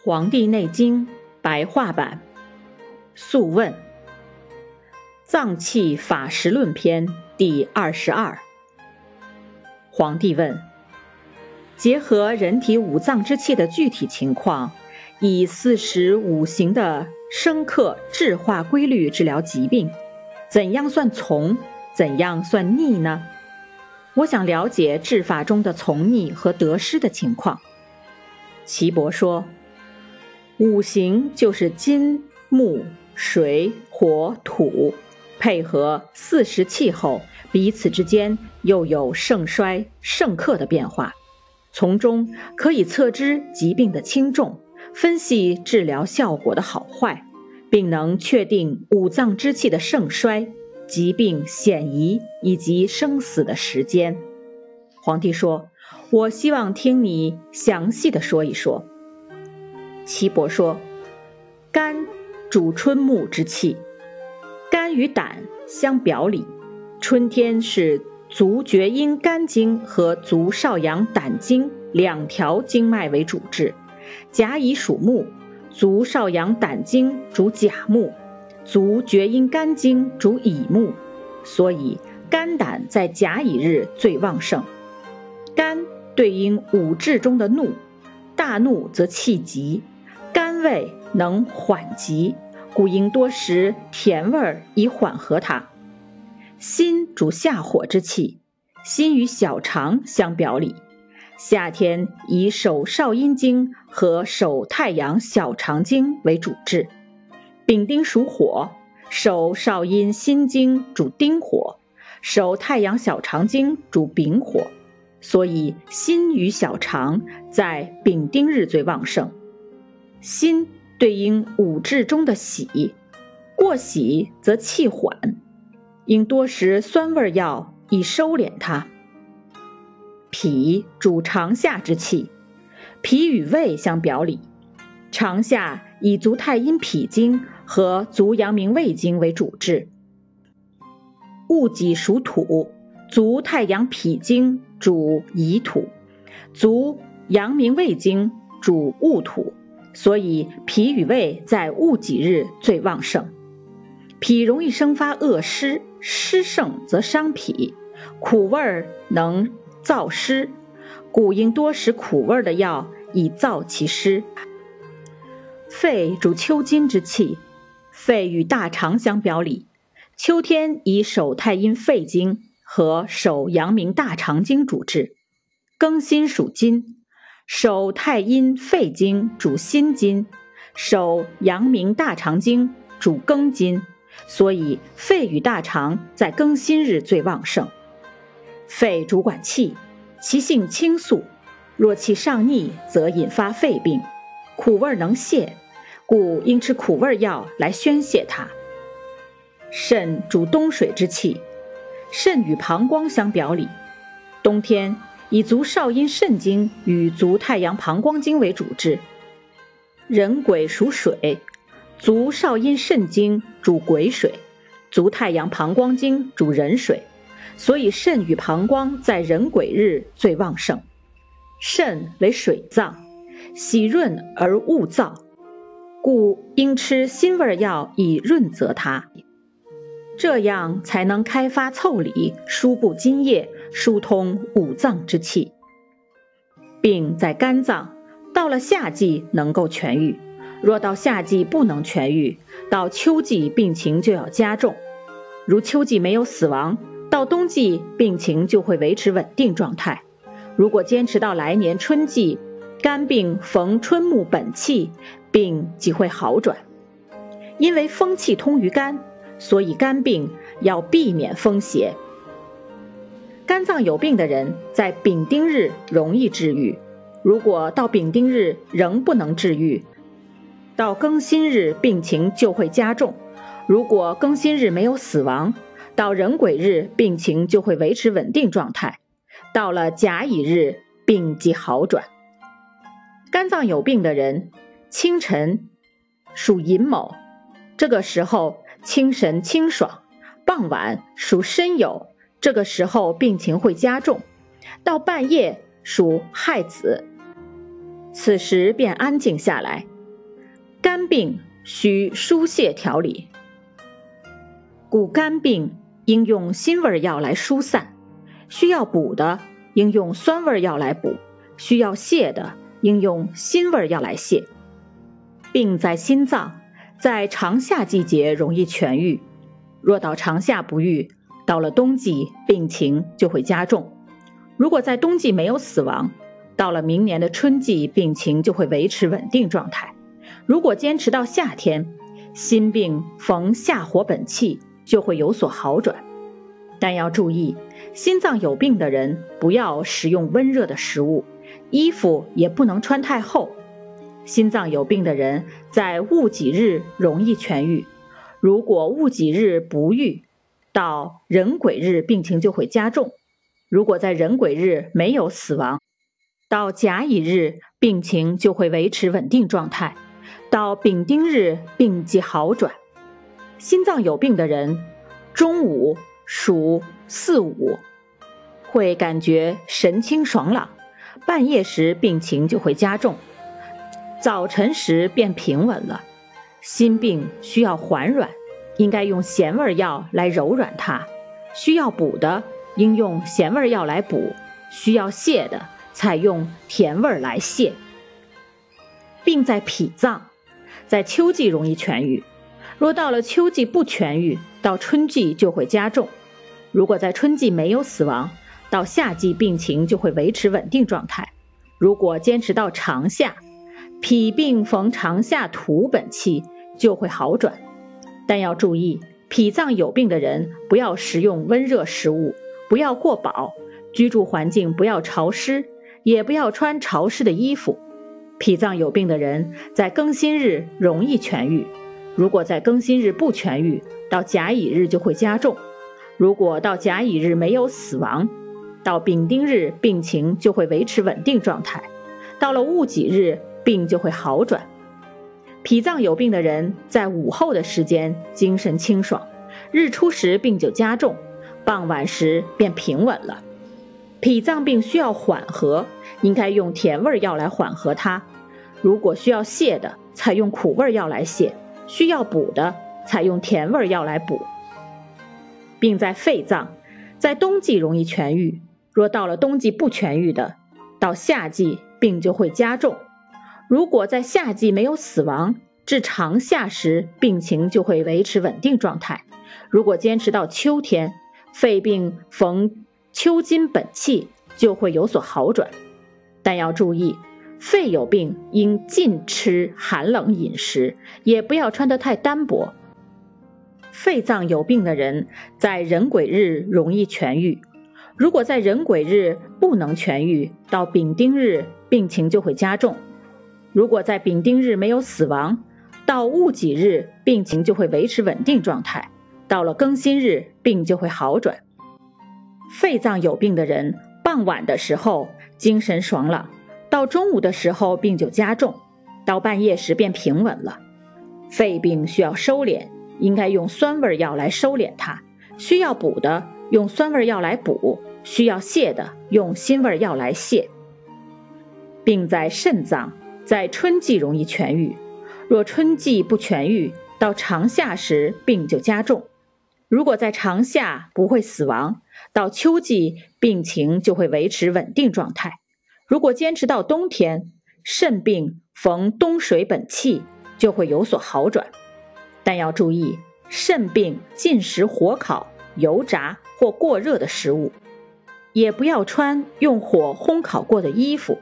《黄帝内经》白话版，素问《脏器法实论篇》第二十二。皇帝问：结合人体五脏之气的具体情况，以四时五行的生克制化规律治疗疾病，怎样算从？怎样算逆呢？我想了解治法中的从逆和得失的情况。岐伯说。五行就是金、木、水、火、土，配合四时气候，彼此之间又有盛衰、盛克的变化，从中可以测知疾病的轻重，分析治疗效果的好坏，并能确定五脏之气的盛衰、疾病险夷以及生死的时间。皇帝说：“我希望听你详细的说一说。”岐伯说：“肝主春木之气，肝与胆相表里。春天是足厥阴肝经和足少阳胆经两条经脉为主治。甲乙属木，足少阳胆经主甲木，足厥阴肝经主乙木，所以肝胆在甲乙日最旺盛。肝对应五志中的怒，大怒则气急。”味能缓急，故应多食甜味儿以缓和它。心主下火之气，心与小肠相表里。夏天以手少阴经和手太阳小肠经为主治。丙丁属火，手少阴心经主丁火，手太阳小肠经主丙火，所以心与小肠在丙丁日最旺盛。心对应五志中的喜，过喜则气缓，应多食酸味药以收敛它。脾主长夏之气，脾与胃相表里，长夏以足太阴脾经和足阳明胃经为主治。戊己属土，足太阳脾经主乙土，足阳明胃经主戊土。所以脾与胃在戊己日最旺盛，脾容易生发恶湿，湿盛则伤脾，苦味儿能燥湿，故应多食苦味儿的药以燥其湿。肺主秋金之气，肺与大肠相表里，秋天以手太阴肺经和手阳明大肠经主治。庚辛属金。手太阴肺经主心金，手阳明大肠经主庚金，所以肺与大肠在庚辛日最旺盛。肺主管气，其性清肃，若气上逆，则引发肺病。苦味能泻，故应吃苦味药来宣泄它。肾主冬水之气，肾与膀胱相表里，冬天。以足少阴肾经与足太阳膀胱经为主治。人癸属水，足少阴肾经主癸水，足太阳膀胱经主壬水，所以肾与膀胱在壬癸日最旺盛。肾为水脏，喜润而恶燥，故应吃辛味药以润泽它，这样才能开发腠理，疏布津液。疏通五脏之气，病在肝脏，到了夏季能够痊愈；若到夏季不能痊愈，到秋季病情就要加重。如秋季没有死亡，到冬季病情就会维持稳定状态。如果坚持到来年春季，肝病逢春木本气，病即会好转。因为风气通于肝，所以肝病要避免风邪。肝脏有病的人，在丙丁日容易治愈；如果到丙丁日仍不能治愈，到庚辛日病情就会加重。如果庚辛日没有死亡，到壬癸日病情就会维持稳定状态。到了甲乙日，病即好转。肝脏有病的人，清晨属寅卯，这个时候精神清爽；傍晚属申酉。这个时候病情会加重，到半夜属亥子，此时便安静下来，肝病需疏泄调理，故肝病应用辛味药来疏散，需要补的应用酸味药来补，需要泻的应用辛味药来泻。病在心脏，在长夏季节容易痊愈，若到长夏不愈，到了冬季病情就会加重。如果在冬季没有死亡，到了明年的春季病情就会维持稳定状态。如果坚持到夏天，心病逢夏火本气就会有所好转。但要注意，心脏有病的人不要食用温热的食物，衣服也不能穿太厚。心脏有病的人在戊己日容易痊愈，如果戊己日不愈，到壬癸日病情就会加重。如果在壬癸日没有死亡，到甲乙日病情就会维持稳定状态，到丙丁日病即好转。心脏有病的人，中午属四五，会感觉神清爽朗，半夜时病情就会加重。早晨时便平稳了，心病需要缓软，应该用咸味药来柔软它；需要补的，应用咸味药来补；需要泻的，采用甜味来泻。病在脾脏，在秋季容易痊愈，若到了秋季不痊愈，到春季就会加重。如果在春季没有死亡，到夏季病情就会维持稳定状态。如果坚持到长夏，脾病逢长夏土本气就会好转，但要注意，脾脏有病的人不要食用温热食物，不要过饱，居住环境不要潮湿，也不要穿潮湿的衣服。脾脏有病的人在庚辛日容易痊愈，如果在庚辛日不痊愈，到甲乙日就会加重。如果到甲乙日没有死亡，到丙丁日病情就会维持稳定状态，到了戊己日。病就会好转。脾脏有病的人在午后的时间精神清爽，日出时病就加重，傍晚时便平稳了。脾脏病需要缓和，应该用甜味药来缓和它。如果需要泻的，采用苦味药来泻；需要补的，采用甜味药来补。病在肺脏，在冬季容易痊愈，若到了冬季不痊愈的，到夏季病就会加重。如果在夏季没有死亡，至长夏时病情就会维持稳定状态。如果坚持到秋天，肺病逢秋金本气就会有所好转。但要注意，肺有病应禁吃寒冷饮食，也不要穿得太单薄。肺脏有病的人在壬癸日容易痊愈，如果在壬癸日不能痊愈，到丙丁日病情就会加重。如果在丙丁日没有死亡，到戊己日病情就会维持稳定状态，到了庚辛日病就会好转。肺脏有病的人，傍晚的时候精神爽朗，到中午的时候病就加重，到半夜时便平稳了。肺病需要收敛，应该用酸味药来收敛它；需要补的用酸味药来补；需要泻的用辛味药来泻。病在肾脏。在春季容易痊愈，若春季不痊愈，到长夏时病就加重。如果在长夏不会死亡，到秋季病情就会维持稳定状态。如果坚持到冬天，肾病逢冬水本气就会有所好转。但要注意，肾病禁食火烤、油炸或过热的食物，也不要穿用火烘烤过的衣服。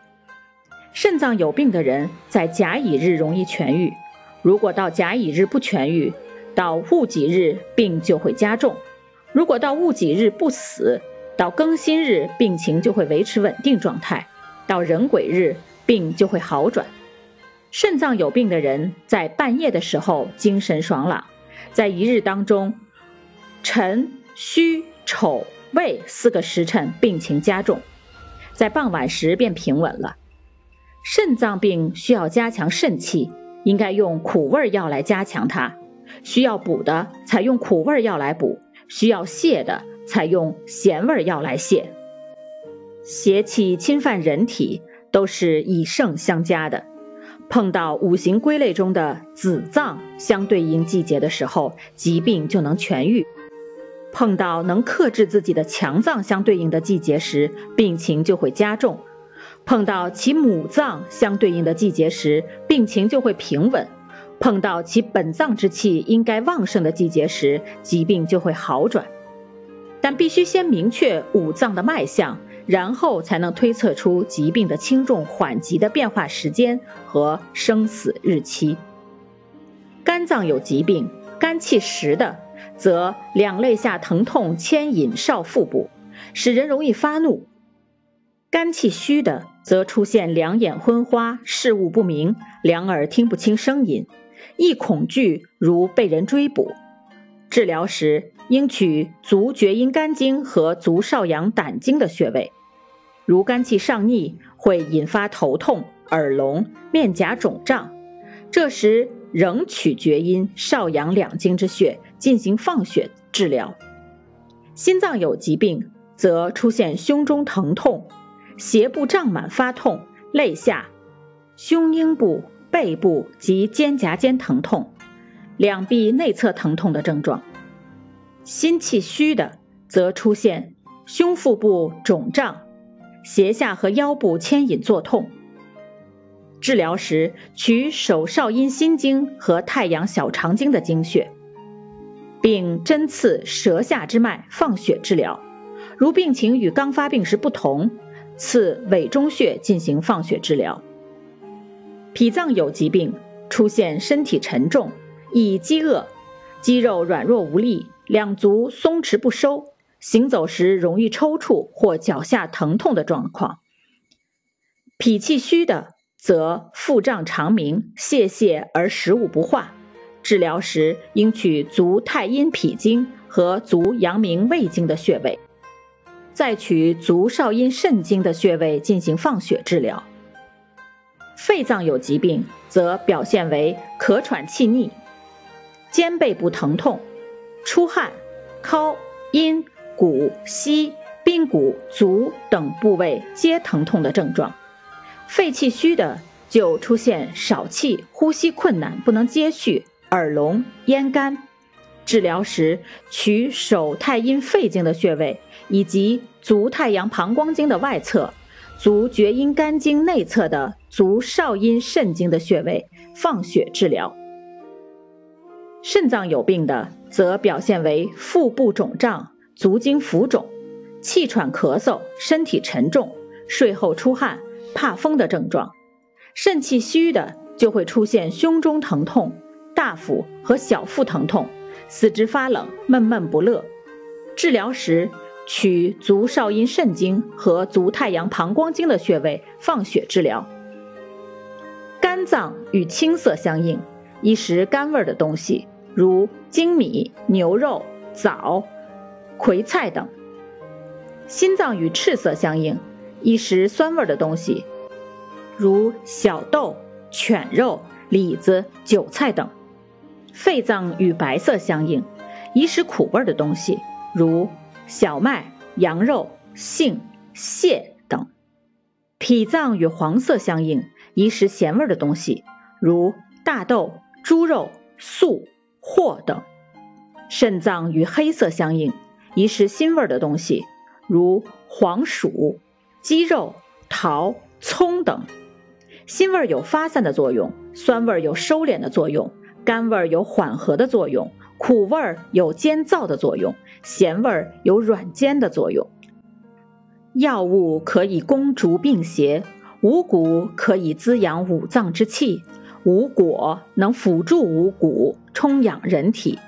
肾脏有病的人在甲乙日容易痊愈，如果到甲乙日不痊愈，到戊己日病就会加重；如果到戊己日不死，到庚辛日病情就会维持稳定状态，到壬癸日病就会好转。肾脏有病的人在半夜的时候精神爽朗，在一日当中，辰、戌、丑、未四个时辰病情加重，在傍晚时便平稳了。肾脏病需要加强肾气，应该用苦味药来加强它；需要补的，采用苦味药来补；需要泻的，采用咸味药来泻。邪气侵犯人体，都是以盛相加的。碰到五行归类中的子脏相对应季节的时候，疾病就能痊愈；碰到能克制自己的强脏相对应的季节时，病情就会加重；碰到其母脏相对应的季节时，病情就会平稳；碰到其本脏之气应该旺盛的季节时，疾病就会好转。但必须先明确五脏的脉象。然后才能推测出疾病的轻重缓急的变化时间和生死日期。肝脏有疾病，肝气实的，则两肋下疼痛牵引少腹部，使人容易发怒；肝气虚的，则出现两眼昏花、视物不明、两耳听不清声音，易恐惧，如被人追捕。治疗时应取足厥阴肝经和足少阳胆经的穴位。如肝气上逆，会引发头痛、耳聋、面颊肿胀，这时仍取厥阴、少阳两经之穴进行放血治疗。心脏有疾病，则出现胸中疼痛、胁部胀满发痛、肋下、胸阴部、背部及肩胛间疼痛、两臂内侧疼痛的症状。心气虚的，则出现胸腹部肿胀。胁下和腰部牵引作痛。治疗时取手少阴心经和太阳小肠经的经血，并针刺舌下之脉放血治疗。如病情与刚发病时不同，刺委中穴进行放血治疗。脾脏有疾病，出现身体沉重、易饥饿、肌肉软弱无力、两足松弛不收。行走时容易抽搐或脚下疼痛的状况，脾气虚的则腹胀肠鸣、泄泻而食物不化。治疗时应取足太阴脾经和足阳明胃经的穴位，再取足少阴肾经的穴位进行放血治疗。肺脏有疾病，则表现为咳喘气逆、肩背部疼痛、出汗、尻、阴。骨、膝、髌骨、足等部位皆疼痛的症状，肺气虚的就出现少气、呼吸困难、不能接续、耳聋、咽干。治疗时取手太阴肺经的穴位，以及足太阳膀胱经的外侧、足厥阴肝经内侧的足少阴肾经的穴位放血治疗。肾脏有病的，则表现为腹部肿胀。足经浮肿、气喘咳嗽、身体沉重、睡后出汗、怕风的症状；肾气虚的就会出现胸中疼痛、大腹和小腹疼痛、四肢发冷、闷闷不乐。治疗时取足少阴肾经和足太阳膀胱经的穴位放血治疗。肝脏与青色相应，宜食甘味的东西，如粳米、牛肉、枣。葵菜等，心脏与赤色相应，宜食酸味的东西，如小豆、犬肉、李子、韭菜等；肺脏与白色相应，宜食苦味的东西，如小麦、羊肉、杏、蟹等；脾脏与黄色相应，宜食咸味的东西，如大豆、猪肉、素、货等；肾脏与黑色相应。宜食辛味的东西，如黄薯、鸡肉、桃、葱等。辛味有发散的作用，酸味有收敛的作用，甘味有缓和的作用，苦味有煎燥的作用，咸味有软坚的作用。药物可以攻逐病邪，五谷可以滋养五脏之气，五果能辅助五谷充养人体。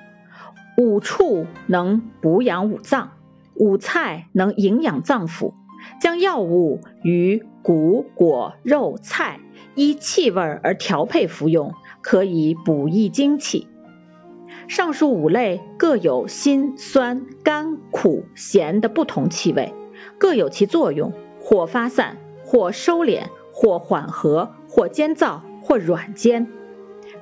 五畜能补养五脏，五菜能营养脏腑。将药物与谷、果、肉、菜依气味而调配服用，可以补益精气。上述五类各有辛、酸、甘、苦、咸的不同气味，各有其作用，或发散，或收敛，或缓和，或煎燥，或软坚。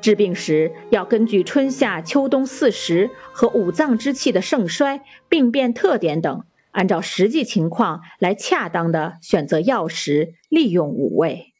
治病时要根据春夏秋冬四时和五脏之气的盛衰、病变特点等，按照实际情况来恰当的选择药食，利用五味。